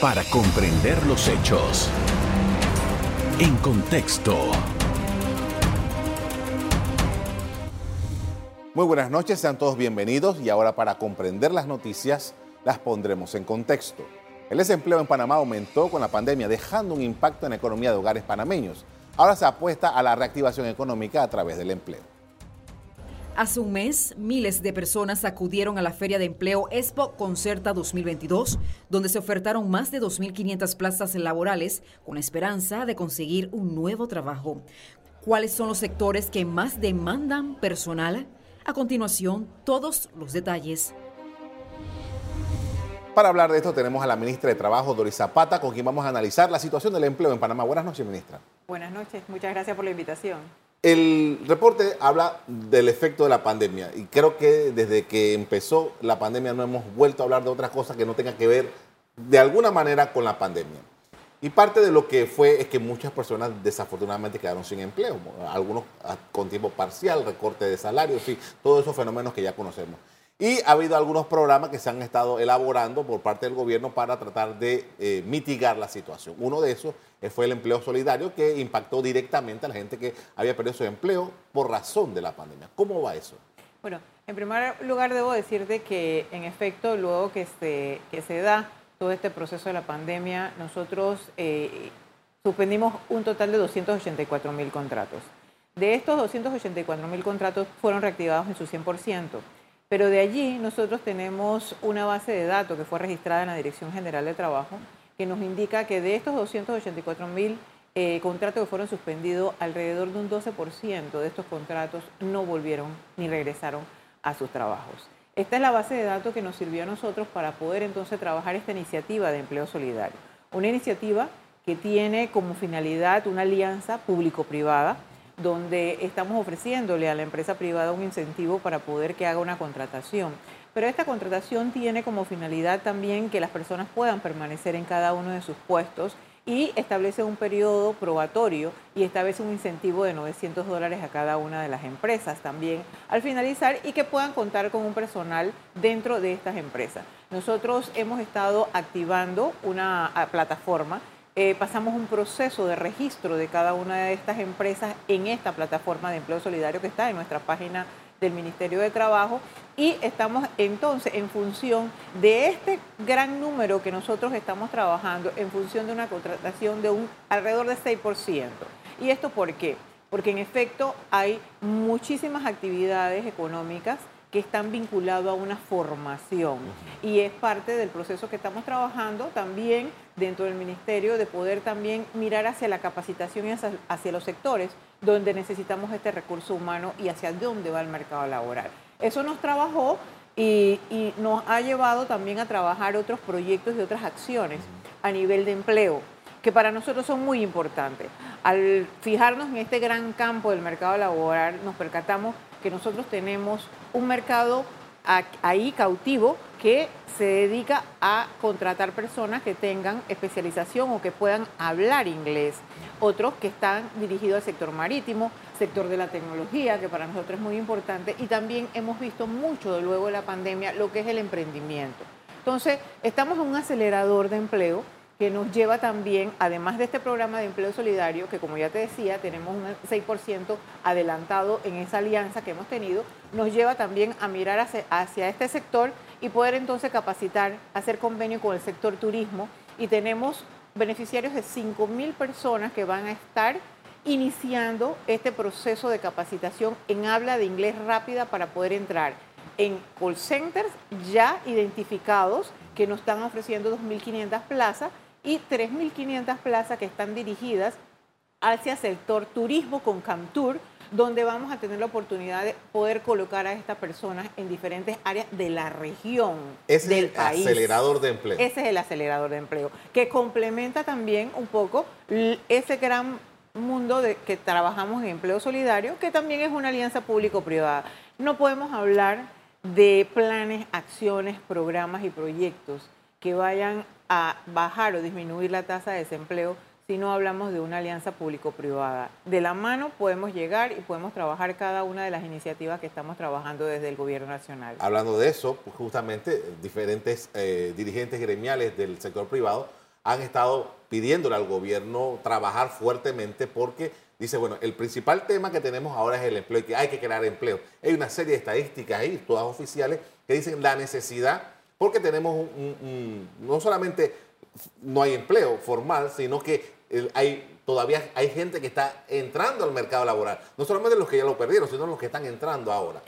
para comprender los hechos. En contexto. Muy buenas noches, sean todos bienvenidos y ahora para comprender las noticias las pondremos en contexto. El desempleo en Panamá aumentó con la pandemia, dejando un impacto en la economía de hogares panameños. Ahora se apuesta a la reactivación económica a través del empleo. Hace un mes, miles de personas acudieron a la Feria de Empleo Expo Concerta 2022, donde se ofertaron más de 2.500 plazas laborales con esperanza de conseguir un nuevo trabajo. ¿Cuáles son los sectores que más demandan personal? A continuación, todos los detalles. Para hablar de esto tenemos a la ministra de Trabajo, Doris Zapata, con quien vamos a analizar la situación del empleo en Panamá. Buenas noches, ministra. Buenas noches, muchas gracias por la invitación. El reporte habla del efecto de la pandemia y creo que desde que empezó la pandemia no hemos vuelto a hablar de otras cosas que no tengan que ver de alguna manera con la pandemia. Y parte de lo que fue es que muchas personas desafortunadamente quedaron sin empleo, algunos con tiempo parcial, recorte de salario, en fin, todos esos fenómenos que ya conocemos. Y ha habido algunos programas que se han estado elaborando por parte del gobierno para tratar de eh, mitigar la situación. Uno de esos fue el empleo solidario que impactó directamente a la gente que había perdido su empleo por razón de la pandemia. ¿Cómo va eso? Bueno, en primer lugar debo decirte que en efecto luego que se, que se da todo este proceso de la pandemia, nosotros eh, suspendimos un total de 284 mil contratos. De estos 284 mil contratos fueron reactivados en su 100%. Pero de allí nosotros tenemos una base de datos que fue registrada en la Dirección General de Trabajo que nos indica que de estos 284 mil eh, contratos que fueron suspendidos, alrededor de un 12% de estos contratos no volvieron ni regresaron a sus trabajos. Esta es la base de datos que nos sirvió a nosotros para poder entonces trabajar esta iniciativa de empleo solidario. Una iniciativa que tiene como finalidad una alianza público-privada donde estamos ofreciéndole a la empresa privada un incentivo para poder que haga una contratación. Pero esta contratación tiene como finalidad también que las personas puedan permanecer en cada uno de sus puestos y establece un periodo probatorio y establece un incentivo de 900 dólares a cada una de las empresas también al finalizar y que puedan contar con un personal dentro de estas empresas. Nosotros hemos estado activando una ah, plataforma eh, pasamos un proceso de registro de cada una de estas empresas en esta plataforma de empleo solidario que está en nuestra página del Ministerio de Trabajo y estamos entonces en función de este gran número que nosotros estamos trabajando en función de una contratación de un alrededor de 6%. ¿Y esto por qué? Porque en efecto hay muchísimas actividades económicas que están vinculados a una formación y es parte del proceso que estamos trabajando también dentro del ministerio de poder también mirar hacia la capacitación y hacia, los sectores donde necesitamos este recurso humano y hacia dónde va el mercado laboral. Eso nos trabajó y, y nos ha llevado también a trabajar otros proyectos y otras acciones a nivel de empleo que para nosotros son muy importantes. Al fijarnos en este gran campo del mercado laboral, nos percatamos que nosotros tenemos un mercado ahí cautivo que se dedica a contratar personas que tengan especialización o que puedan hablar inglés. Otros que están dirigidos al sector marítimo, sector de la tecnología, que para nosotros es muy importante. Y también hemos visto mucho luego de la pandemia lo que es el emprendimiento. Entonces, estamos en un acelerador de empleo que nos lleva también, además de este programa de empleo solidario, que como ya te decía, tenemos un 6% adelantado en esa alianza que hemos tenido, nos lleva también a mirar hacia, este sector y poder entonces capacitar, hacer convenio con el sector turismo. Y tenemos beneficiarios de 5.000 personas que van a estar iniciando este proceso de capacitación en habla de inglés rápida para poder entrar en call centers ya identificados que nos están ofreciendo 2.500 plazas y 3.500 plazas que están dirigidas hacia sector turismo con Camtur, donde vamos a tener la oportunidad de poder colocar a estas personas en diferentes áreas de la región Ese del es el acelerador de empleo. Ese es el acelerador de empleo, que complementa también un poco ese gran mundo de que trabajamos en empleo solidario, que también es una alianza público-privada. No podemos hablar de planes, acciones, programas y proyectos que vayan a bajar o disminuir la tasa de desempleo si no hablamos de una alianza público-privada. De la mano podemos llegar y podemos trabajar cada una de las iniciativas que estamos trabajando desde el Gobierno Nacional. Hablando de eso, pues, justamente diferentes eh, dirigentes gremiales del sector privado han estado pidiéndole al gobierno trabajar fuertemente porque dice, bueno, el principal tema que tenemos ahora es el empleo y que hay que crear empleo. Hay una serie de estadísticas ahí, todas oficiales, que dicen la necesidad, porque tenemos no solamente no hay empleo formal, sino que hay todavía hay gente que está entrando al mercado laboral. No solamente los que ya lo perdieron, sino los que están entrando ahora.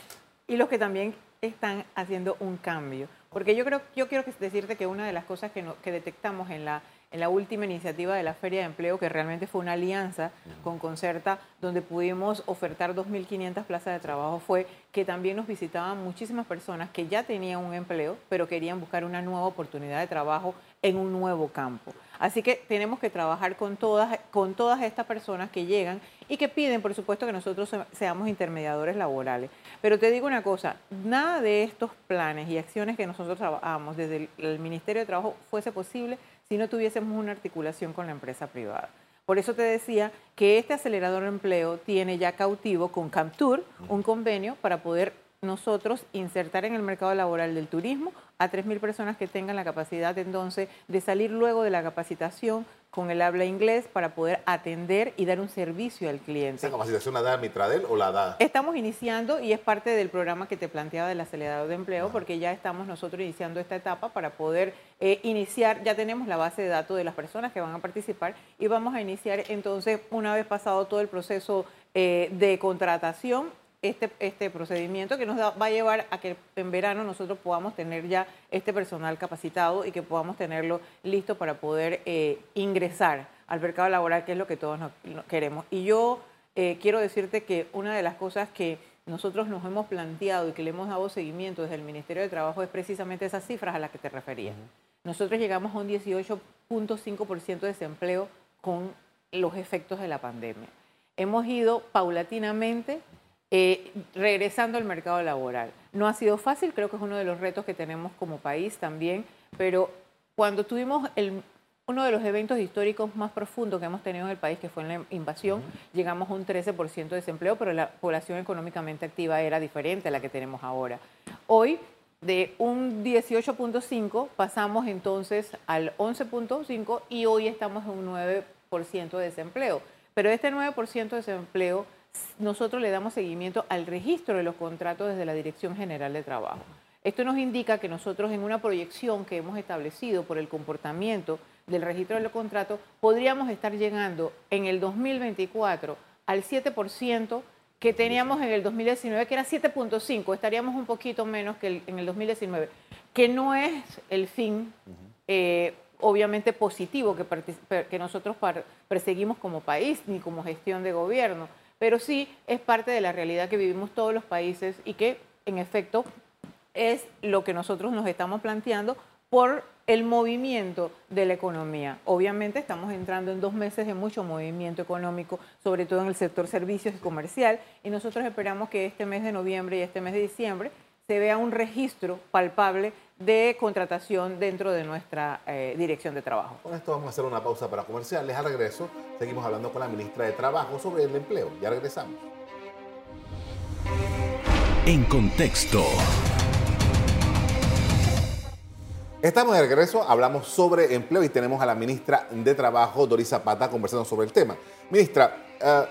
Y los que también están haciendo un cambio. Porque yo creo, yo quiero decirte que una de las cosas que, que detectamos en la en la última iniciativa de la Feria de Empleo, que realmente fue una alianza con Concerta, donde pudimos ofertar 2.500 plazas de trabajo, fue que también nos visitaban muchísimas personas que ya tenían un empleo, pero querían buscar una nueva oportunidad de trabajo en un nuevo campo. Así que tenemos que trabajar con todas, con todas estas personas que llegan y que piden, por supuesto, que nosotros seamos intermediadores laborales. Pero te digo una cosa, nada de estos planes y acciones que nosotros trabajamos desde el Ministerio de Trabajo fuese posible si no tuviésemos una articulación con la empresa privada. Por eso te decía que este acelerador de empleo tiene ya cautivo con Camtur un convenio para poder nosotros insertar en el mercado laboral del turismo a 3.000 personas que tengan la capacidad entonces de salir luego de la capacitación con el habla inglés para poder atender y dar un servicio al cliente. ¿Esa capacitación la da Mitradel o la da? Estamos iniciando y es parte del programa que te planteaba del acelerador de empleo porque ya estamos nosotros iniciando esta etapa para poder eh, iniciar, ya tenemos la base de datos de las personas que van a participar y vamos a iniciar entonces una vez pasado todo el proceso eh, de contratación este, este procedimiento que nos va a llevar a que en verano nosotros podamos tener ya este personal capacitado y que podamos tenerlo listo para poder eh, ingresar al mercado laboral, que es lo que todos queremos. Y yo eh, quiero decirte que una de las cosas que nosotros nos hemos planteado y que le hemos dado seguimiento desde el Ministerio de Trabajo es precisamente esas cifras a las que te referías. Nosotros llegamos a un 18.5% de desempleo con los efectos de la pandemia. Hemos ido paulatinamente eh, regresando al mercado laboral. No ha sido fácil, creo que es uno de los retos que tenemos como país también, pero cuando tuvimos uno de los eventos históricos más profundos que hemos tenido en el país, que fue en la invasión, llegamos a un 13% de desempleo, pero la población económicamente activa era diferente a la que tenemos ahora. Hoy, de un 18.5 pasamos entonces al 11.5 y hoy estamos en un 9% de desempleo. Pero este 9% de desempleo nosotros le damos seguimiento al registro de los contratos desde la Dirección General de Trabajo. Esto nos indica que nosotros en una proyección que hemos establecido por el comportamiento del registro de los contratos, podríamos estar llegando en el 2024 al 7% que teníamos en el 2019, que era 7.5, estaríamos un poquito menos que en el 2019, que no es el fin, eh, obviamente positivo que, que nosotros perseguimos como país ni como gestión de gobierno pero sí es parte de la realidad que vivimos todos los países y que en efecto es lo que nosotros nos estamos planteando por el movimiento de la economía. Obviamente estamos entrando en dos meses de mucho movimiento económico, sobre todo en el sector servicios y comercial, y nosotros esperamos que este mes de noviembre y este mes de diciembre se vea un registro palpable de contratación dentro de nuestra eh, dirección de trabajo. Con esto vamos a hacer una pausa para comerciales. Al regreso seguimos hablando con la ministra de Trabajo sobre el empleo. Ya regresamos. En contexto. Estamos de regreso, hablamos sobre empleo y tenemos a la ministra de Trabajo, Doris Zapata, conversando sobre el tema. Ministra, eh,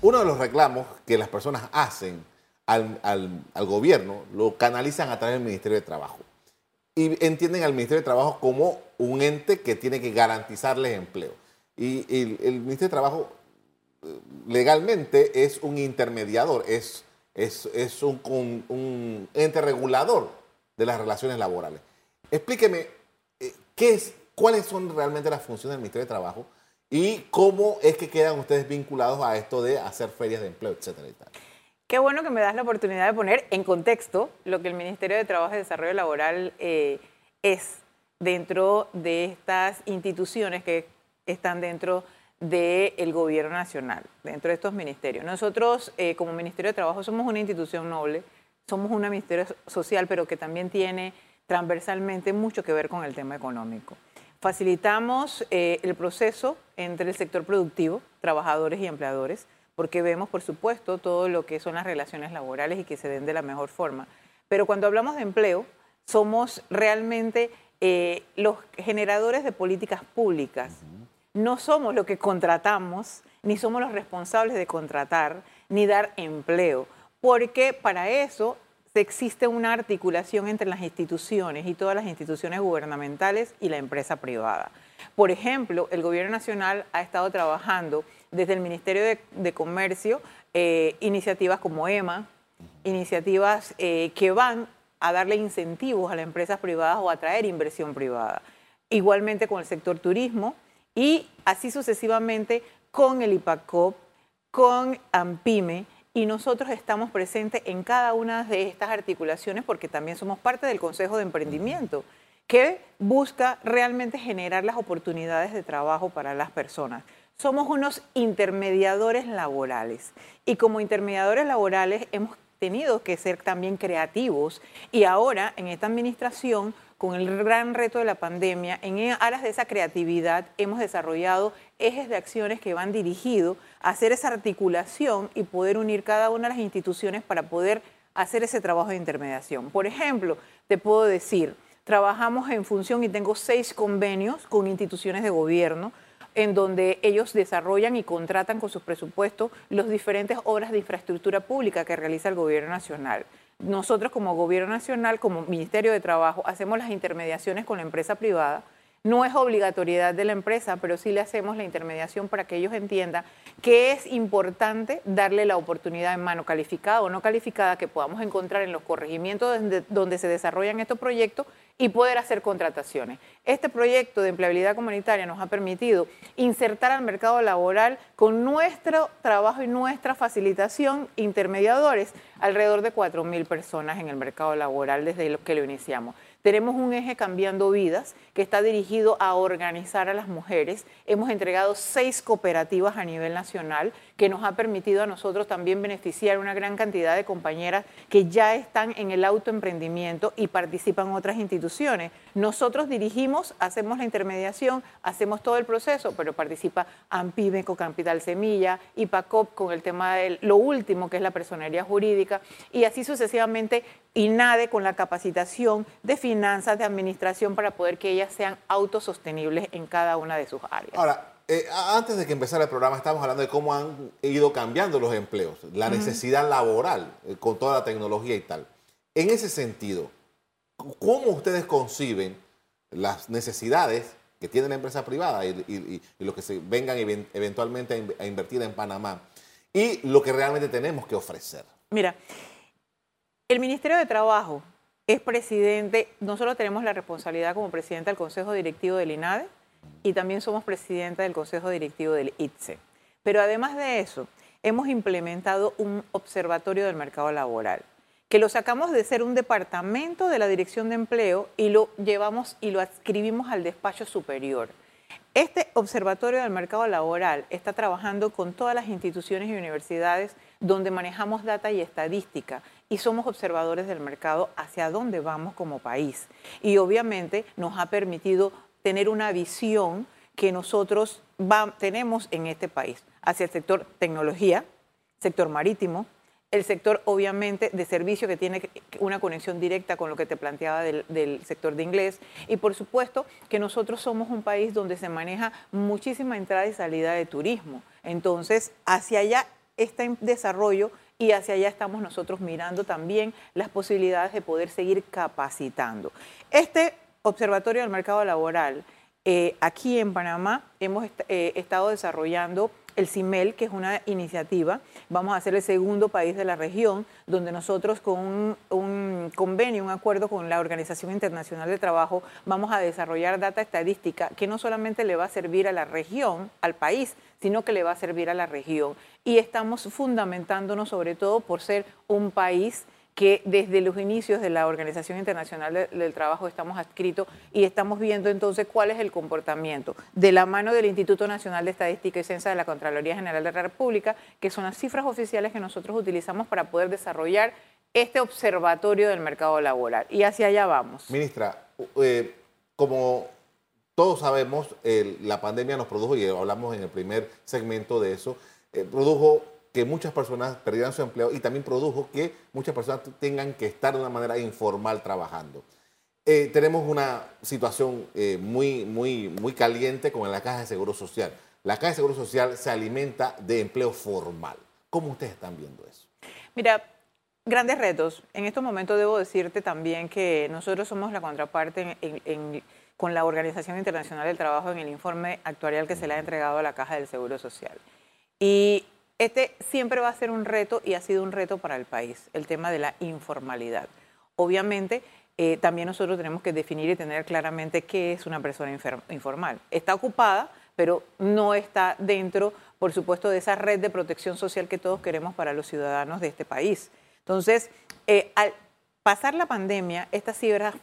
uno de los reclamos que las personas hacen al, al, gobierno lo canalizan a través del Ministerio de Trabajo y entienden al Ministerio de Trabajo como un ente que tiene que garantizarles empleo. Y, el Ministerio de Trabajo eh, legalmente es un intermediador, es, es, es un, ente regulador de las relaciones laborales. Explíqueme eh, qué es, cuáles son realmente las funciones del Ministerio de Trabajo y cómo es que quedan ustedes vinculados a esto de hacer ferias de empleo, etcétera y. Qué bueno que me das la oportunidad de poner en contexto lo que el Ministerio de Trabajo y Desarrollo Laboral eh, es dentro de estas instituciones que están dentro del gobierno nacional, dentro de estos ministerios. Nosotros, eh, como Ministerio de Trabajo, somos una institución noble, somos un ministerio social, pero que también tiene transversalmente mucho que ver con el tema económico. Facilitamos eh, el proceso entre el sector productivo, trabajadores y empleadores, porque vemos, por supuesto, todo lo que son las relaciones laborales y que se den de la mejor forma. Pero cuando hablamos de empleo, somos realmente eh, los generadores de políticas públicas no somos los que contratamos, ni somos los responsables de contratar, ni dar empleo, porque para eso existe una articulación entre las instituciones y todas las instituciones gubernamentales y la empresa privada. Por ejemplo, el Gobierno Nacional ha estado trabajando desde el Ministerio de, Comercio eh, iniciativas como EMA, iniciativas eh, que van a darle incentivos a las empresas privadas o a atraer inversión privada. Igualmente con el sector turismo y así sucesivamente con el IPACOP, con AMPIME, y nosotros estamos presentes en cada una de estas articulaciones porque también somos parte del Consejo de Emprendimiento que busca realmente generar las oportunidades de trabajo para las personas. Somos unos intermediadores laborales y como intermediadores laborales hemos tenido que ser también creativos y ahora en esta administración con el gran reto de la pandemia, en aras de esa creatividad hemos desarrollado ejes de acciones que van dirigidos a hacer esa articulación y poder unir cada una de las instituciones para poder hacer ese trabajo de intermediación. Por ejemplo, te puedo decir, trabajamos en función y tengo seis convenios con instituciones de gobierno en donde ellos desarrollan y contratan con sus presupuestos las diferentes obras de infraestructura pública que realiza el gobierno nacional nosotros como gobierno nacional, como Ministerio de Trabajo, hacemos las intermediaciones con la empresa privada. No es obligatoriedad de la empresa, pero sí le hacemos la intermediación para que ellos entiendan que es importante darle la oportunidad en mano calificada o no calificada que podamos encontrar en los corregimientos donde, se desarrollan estos proyectos y poder hacer contrataciones. Este proyecto de empleabilidad comunitaria nos ha permitido insertar al mercado laboral con nuestro trabajo y nuestra facilitación intermediadores alrededor de 4.000 personas en el mercado laboral desde que lo iniciamos. Tenemos un eje Cambiando Vidas que está dirigido a organizar a las mujeres. Hemos entregado seis cooperativas a nivel nacional que nos ha permitido a nosotros también beneficiar una gran cantidad de compañeras que ya están en el autoemprendimiento y participan otras instituciones. Nosotros dirigimos, hacemos la intermediación, hacemos todo el proceso, pero participa AMPIBE con Capital Semilla, IPACOP con el tema de lo último, que es la personería jurídica, y así sucesivamente INADE con la capacitación de finanzas, de administración, para poder que ellas sean autosostenibles en cada una de sus áreas. Ahora, eh, antes de que empezara el programa, estábamos hablando de cómo han ido cambiando los empleos, la necesidad laboral eh, con toda la tecnología y tal. En ese sentido, ¿cómo ustedes conciben las necesidades que tiene la empresa privada y, lo que se vengan eventualmente a, invertir en Panamá y lo que realmente tenemos que ofrecer? Mira, el Ministerio de Trabajo es presidente, nosotros tenemos la responsabilidad como presidente del Consejo Directivo del INADE y también somos presidenta del Consejo Directivo del ITSE. Pero además de eso, hemos implementado un observatorio del mercado laboral que lo sacamos de ser un departamento de la Dirección de Empleo y lo llevamos y lo adscribimos al despacho superior. Este Observatorio del Mercado Laboral está trabajando con todas las instituciones y universidades donde manejamos data y estadística y somos observadores del mercado hacia dónde vamos como país. Y obviamente nos ha permitido tener una visión que nosotros tenemos en este país hacia el sector tecnología, sector marítimo, el sector obviamente de servicio que tiene una conexión directa con lo que te planteaba del, sector de inglés y por supuesto que nosotros somos un país donde se maneja muchísima entrada y salida de turismo. Entonces, hacia allá está en desarrollo y hacia allá estamos nosotros mirando también las posibilidades de poder seguir capacitando. Este Observatorio del Mercado Laboral, eh, aquí en Panamá hemos eh, estado desarrollando el CIMEL, que es una iniciativa. Vamos a ser el segundo país de la región donde nosotros con un, convenio, un acuerdo con la Organización Internacional de Trabajo, vamos a desarrollar data estadística que no solamente le va a servir a la región, al país, sino que le va a servir a la región. Y estamos fundamentándonos sobre todo por ser un país que desde los inicios de la Organización Internacional del Trabajo estamos adscritos y estamos viendo entonces cuál es el comportamiento de la mano del Instituto Nacional de Estadística y Ciencia de la Contraloría General de la República, que son las cifras oficiales que nosotros utilizamos para poder desarrollar este observatorio del mercado laboral. Y hacia allá vamos. Ministra, eh, como todos sabemos, la pandemia nos produjo, y hablamos en el primer segmento de eso, eh, produjo que muchas personas perdieran su empleo y también produjo que muchas personas tengan que estar de una manera informal trabajando. eh, tenemos una situación eh, muy, muy, muy caliente con la Caja de Seguro Social. La Caja de Seguro Social se alimenta de empleo formal. ¿Cómo ustedes están viendo eso? Mira, grandes retos. En estos momentos debo decirte también que nosotros somos la contraparte con la Organización Internacional del Trabajo en el informe actuarial que se le ha entregado a la Caja del Seguro Social. Y este siempre va a ser un reto y ha sido un reto para el país, el tema de la informalidad. Obviamente, eh, también nosotros tenemos que definir y tener claramente qué es una persona informal. Está ocupada, pero no está dentro, por supuesto, de esa red de protección social que todos queremos para los ciudadanos de este país. Entonces, eh, al pasar la pandemia, esta cifra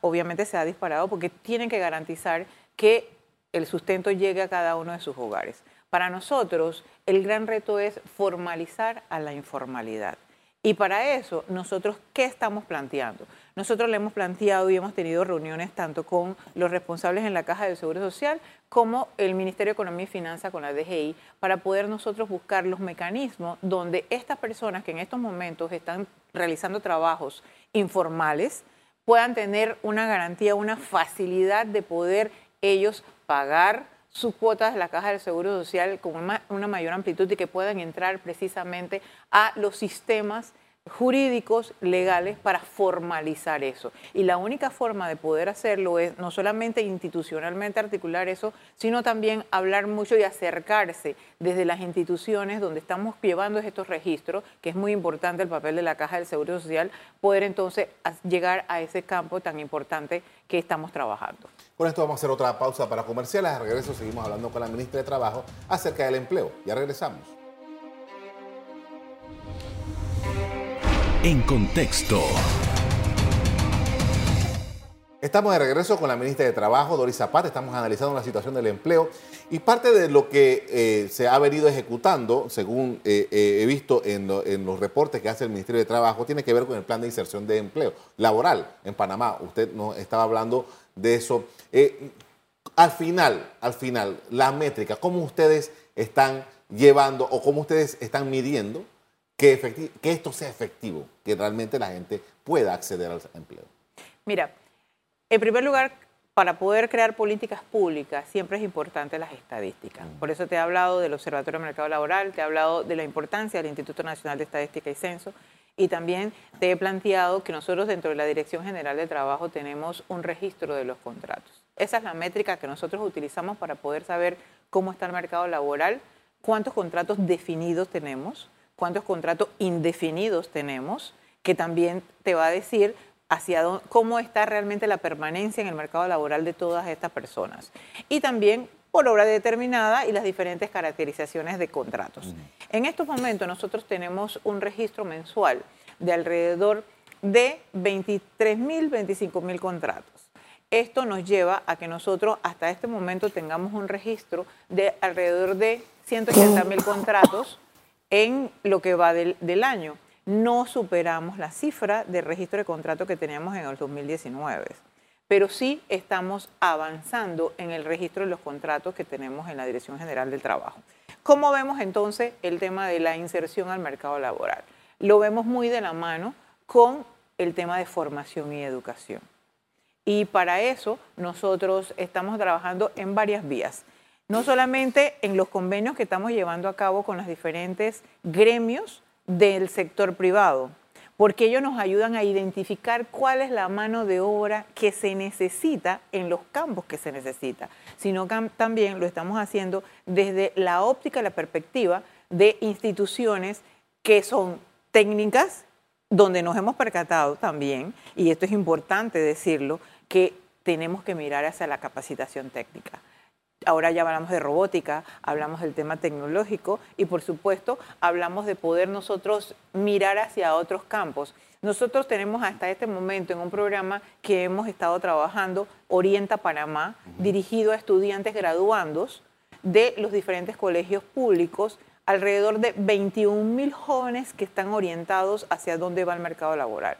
obviamente se ha disparado porque tienen que garantizar que el sustento llegue a cada uno de sus hogares. Para nosotros, el gran reto es formalizar a la informalidad. Y para eso, nosotros, ¿qué estamos planteando? Nosotros le hemos planteado y hemos tenido reuniones tanto con los responsables en la Caja del Seguro Social como el Ministerio de Economía y Finanzas con la DGI para poder nosotros buscar los mecanismos donde estas personas que en estos momentos están realizando trabajos informales puedan tener una garantía, una facilidad de poder ellos pagar sus cuotas de la Caja del Seguro Social con una, mayor amplitud y que puedan entrar precisamente a los sistemas jurídicos, legales, para formalizar eso. Y la única forma de poder hacerlo es no solamente institucionalmente articular eso, sino también hablar mucho y acercarse desde las instituciones donde estamos llevando estos registros, que es muy importante el papel de la Caja del Seguro Social, poder entonces llegar a ese campo tan importante que estamos trabajando. Con esto vamos a hacer otra pausa para comerciales. A regreso seguimos hablando con la ministra de Trabajo acerca del empleo. Ya regresamos. En contexto. Estamos de regreso con la ministra de Trabajo, Doris Zapata. Estamos analizando la situación del empleo y parte de lo que eh, se ha venido ejecutando, según eh, eh, he visto en, los reportes que hace el Ministerio de Trabajo, tiene que ver con el plan de inserción de empleo laboral en Panamá. Usted nos estaba hablando de eso. al final, al final, la métrica, ¿cómo ustedes están llevando o cómo ustedes están midiendo que, que esto sea efectivo, que realmente la gente pueda acceder al empleo? Mira, en primer lugar, para poder crear políticas públicas siempre es importante las estadísticas. Mm. Por eso te he hablado del Observatorio del Mercado Laboral, te he hablado de la importancia del Instituto Nacional de Estadística y Censo y también te he planteado que nosotros dentro de la Dirección General de Trabajo tenemos un registro de los contratos. Esa es la métrica que nosotros utilizamos para poder saber cómo está el mercado laboral, cuántos contratos definidos tenemos, cuántos contratos indefinidos tenemos, que también te va a decir hacia cómo está realmente la permanencia en el mercado laboral de todas estas personas. Y también por obra determinada y las diferentes caracterizaciones de contratos. En estos momentos nosotros tenemos un registro mensual de alrededor de 23.000, 25.000 contratos. Esto nos lleva a que nosotros hasta este momento tengamos un registro de alrededor de 180.000 contratos en lo que va del, año. No superamos la cifra de registro de contrato que teníamos en el 2019, pero sí estamos avanzando en el registro de los contratos que tenemos en la Dirección General del Trabajo. ¿Cómo vemos entonces el tema de la inserción al mercado laboral? Lo vemos muy de la mano con el tema de formación y educación. Y para eso nosotros estamos trabajando en varias vías no solamente en los convenios que estamos llevando a cabo con los diferentes gremios del sector privado, porque ellos nos ayudan a identificar cuál es la mano de obra que se necesita en los campos que se necesita, sino que también lo estamos haciendo desde la óptica, la perspectiva de instituciones que son técnicas, donde nos hemos percatado también, y esto es importante decirlo, que tenemos que mirar hacia la capacitación técnica ahora ya hablamos de robótica, hablamos del tema tecnológico y por supuesto hablamos de poder nosotros mirar hacia otros campos. Nosotros tenemos hasta este momento en un programa que hemos estado trabajando, Orienta Panamá, dirigido a estudiantes graduandos de los diferentes colegios públicos, alrededor de 21 mil jóvenes que están orientados hacia dónde va el mercado laboral.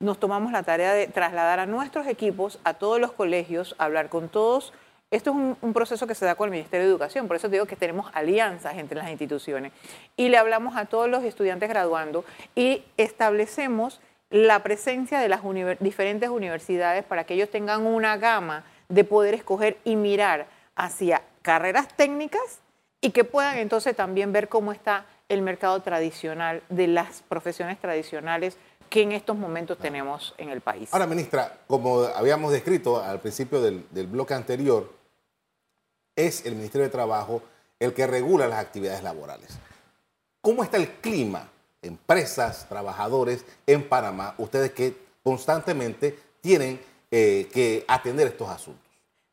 Nos tomamos la tarea de trasladar a nuestros equipos a todos los colegios, hablar con todos esto es un, proceso que se da con el Ministerio de Educación, por eso te digo que tenemos alianzas entre las instituciones. Y le hablamos a todos los estudiantes graduando y establecemos la presencia de las diferentes universidades para que ellos tengan una gama de poder escoger y mirar hacia carreras técnicas y que puedan entonces también ver cómo está el mercado tradicional de las profesiones tradicionales que en estos momentos tenemos en el país. Ahora, ministra, como habíamos descrito al principio del, del bloque anterior, es el Ministerio de Trabajo el que regula las actividades laborales. ¿Cómo está el clima? Empresas, trabajadores en Panamá, ustedes que constantemente tienen eh, que atender estos asuntos.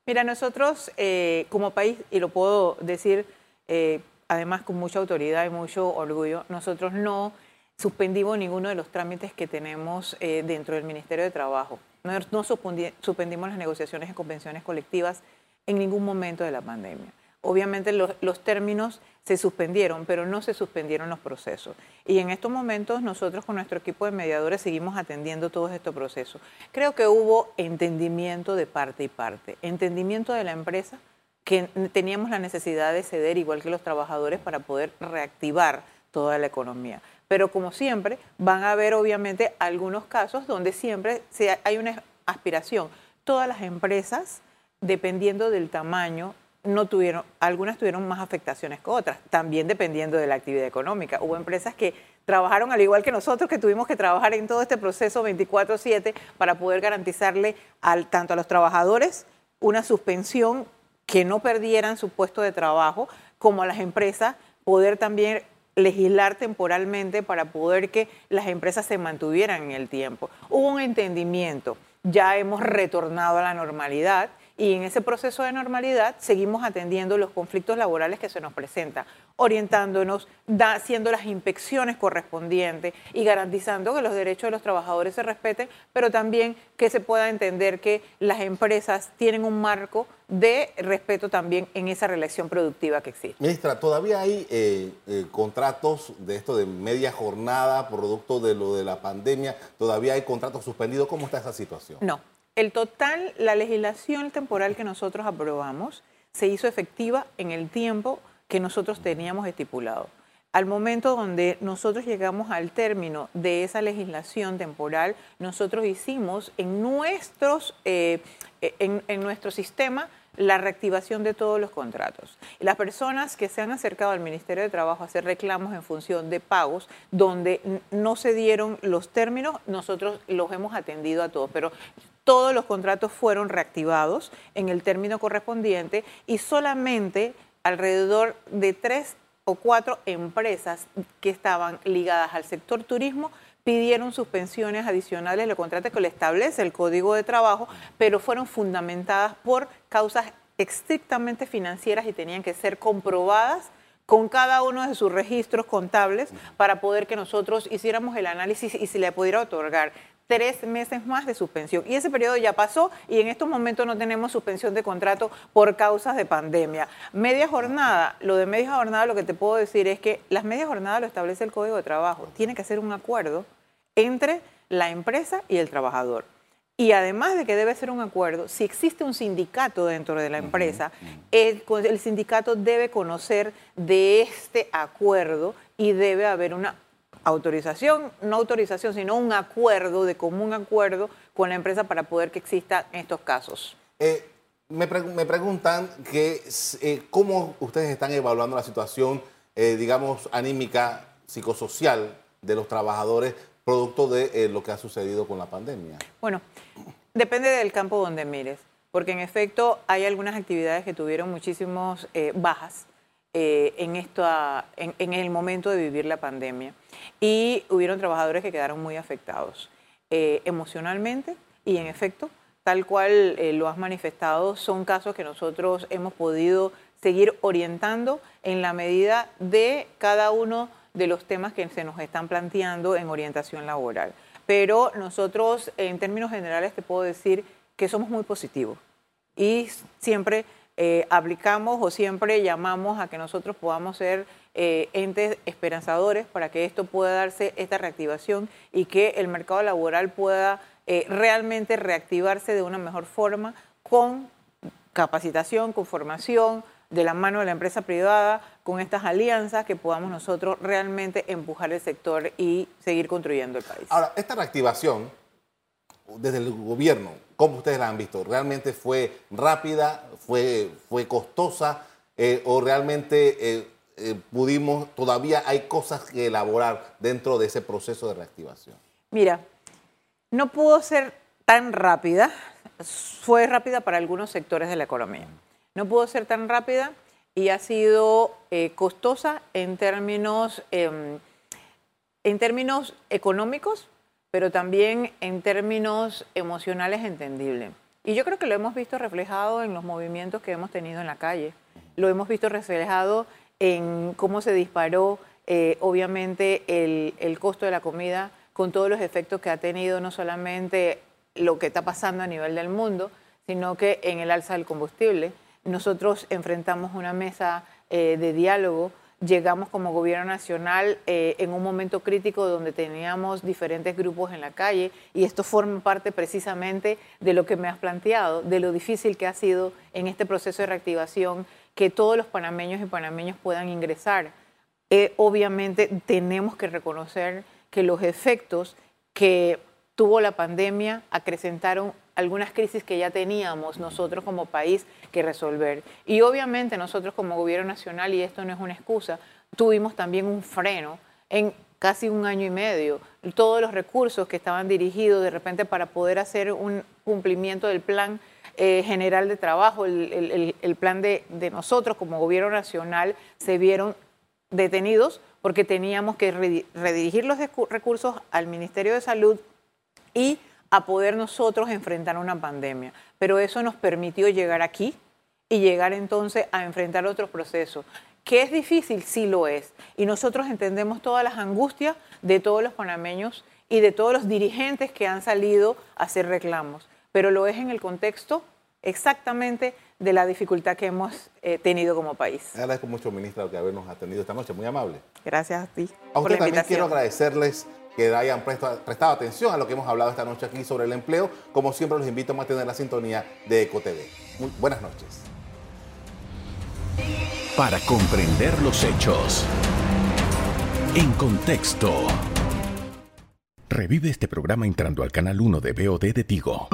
Mira, nosotros eh, como país, y lo puedo decir eh, además con mucha autoridad y mucho orgullo, nosotros no suspendimos ninguno de los trámites que tenemos dentro del Ministerio de Trabajo. No, no suspendimos las negociaciones de convenciones colectivas en ningún momento de la pandemia. Obviamente los, términos se suspendieron, pero no se suspendieron los procesos. Y en estos momentos nosotros con nuestro equipo de mediadores seguimos atendiendo todos estos procesos. Creo que hubo entendimiento de parte y parte, entendimiento de la empresa que teníamos la necesidad de ceder igual que los trabajadores para poder reactivar toda la economía. Pero como siempre, van a haber obviamente algunos casos donde siempre hay una aspiración. Todas las empresas, dependiendo del tamaño, no tuvieron, algunas tuvieron más afectaciones que otras, también dependiendo de la actividad económica. Hubo empresas que trabajaron al igual que nosotros, que tuvimos que trabajar en todo este proceso 24/7 para poder garantizarle tanto a los trabajadores una suspensión que no perdieran su puesto de trabajo, como a las empresas poder también legislar temporalmente para poder que las empresas se mantuvieran en el tiempo. Hubo un entendimiento, ya hemos retornado a la normalidad y en ese proceso de normalidad seguimos atendiendo los conflictos laborales que se nos presentan, orientándonos, haciendo las inspecciones correspondientes y garantizando que los derechos de los trabajadores se respeten, pero también que se pueda entender que las empresas tienen un marco de respeto también en esa relación productiva que existe. Ministra, ¿todavía hay eh, eh, contratos de esto de media jornada, producto de lo de la pandemia? ¿Todavía hay contratos suspendidos? ¿Cómo está esa situación? No, el total, la legislación temporal que nosotros aprobamos se hizo efectiva en el tiempo que nosotros teníamos estipulado. Al momento donde nosotros llegamos al término de esa legislación temporal, nosotros hicimos en, nuestros, eh, en, nuestro sistema la reactivación de todos los contratos. Las personas que se han acercado al Ministerio de Trabajo a hacer reclamos en función de pagos, donde no se dieron los términos, nosotros los hemos atendido a todos, pero todos los contratos fueron reactivados en el término correspondiente y solamente alrededor de tres o cuatro empresas que estaban ligadas al sector turismo pidieron suspensiones adicionales los contratos que le establece el Código de Trabajo, pero fueron fundamentadas por causas estrictamente financieras y tenían que ser comprobadas con cada uno de sus registros contables para poder que nosotros hiciéramos el análisis y se le pudiera otorgar tres meses más de suspensión. Y ese periodo ya pasó y en estos momentos no tenemos suspensión de contrato por causas de pandemia. Media jornada, lo de media jornada lo que te puedo decir es que las medias jornadas lo establece el Código de Trabajo. Tiene que ser un acuerdo entre la empresa y el trabajador. Y además de que debe ser un acuerdo, si existe un sindicato dentro de la empresa, el, sindicato debe conocer de este acuerdo y debe haber una autorización, no autorización, sino un acuerdo, de común acuerdo con la empresa para poder que exista estos casos. Eh, me, preguntan que, eh, cómo ustedes están evaluando la situación, eh, digamos, anímica, psicosocial de los trabajadores producto de lo que ha sucedido con la pandemia? Bueno, depende del campo donde mires, porque en efecto hay algunas actividades que tuvieron muchísimas bajas eh, en, esto, en, en, el momento de vivir la pandemia y hubieron trabajadores que quedaron muy afectados emocionalmente y en efecto, tal cual lo has manifestado, son casos que nosotros hemos podido seguir orientando en la medida de cada uno de los temas que se nos están planteando en orientación laboral. Pero nosotros, en términos generales, te puedo decir que somos muy positivos y siempre eh, aplicamos o siempre llamamos a que nosotros podamos ser eh, entes esperanzadores para que esto pueda darse esta reactivación y que el mercado laboral pueda eh, realmente reactivarse de una mejor forma con capacitación, con formación, de la mano de la empresa privada, con estas alianzas, que podamos nosotros realmente empujar el sector y seguir construyendo el país. Ahora, esta reactivación desde el gobierno, ¿cómo ustedes la han visto? ¿Realmente fue rápida, fue, fue costosa eh, o realmente eh, eh, pudimos, todavía hay cosas que elaborar dentro de ese proceso de reactivación? Mira, no pudo ser tan rápida, fue rápida para algunos sectores de la economía. No pudo ser tan rápida y ha sido costosa en términos, em, en términos económicos, pero también en términos emocionales entendible. Y yo creo que lo hemos visto reflejado en los movimientos que hemos tenido en la calle. Lo hemos visto reflejado en cómo se disparó, eh, obviamente, el, el costo de la comida con todos los efectos que ha tenido no solamente lo que está pasando a nivel del mundo, sino que en el alza del combustible. Nosotros enfrentamos una mesa eh, de diálogo llegamos como gobierno nacional eh, en un momento crítico donde teníamos diferentes grupos en la calle y esto forma parte precisamente de lo que me has planteado, de lo difícil que ha sido en este proceso de reactivación que todos los panameños y panameños puedan ingresar. Eh, obviamente tenemos que reconocer que los efectos que tuvo la pandemia acrecentaron algunas crisis que ya teníamos nosotros como país que resolver. Y obviamente nosotros como gobierno nacional, y esto no es una excusa, tuvimos también un freno en casi un año y medio. Todos los recursos que estaban dirigidos de repente para poder hacer un cumplimiento del plan eh, general de trabajo, el, plan de, de, nosotros como gobierno nacional, se vieron detenidos porque teníamos que redirigir los recursos al Ministerio de Salud y a poder nosotros enfrentar una pandemia. Pero eso nos permitió llegar aquí y llegar entonces a enfrentar otros procesos. ¿Que es difícil? Sí lo es. Y nosotros entendemos todas las angustias de todos los panameños y de todos los dirigentes que han salido a hacer reclamos. Pero lo es en el contexto exactamente de la dificultad que hemos eh, tenido como país. Agradezco mucho, ministra, que habernos atendido esta noche. Muy amable. Gracias a ti. A usted también quiero agradecerles que hayan prestado, atención a lo que hemos hablado esta noche aquí sobre el empleo. Como siempre, los invito a mantener la sintonía de EcoTV. Muy buenas noches. Para comprender los hechos. En contexto. Revive este programa entrando al canal 1 de BOD de Tigo.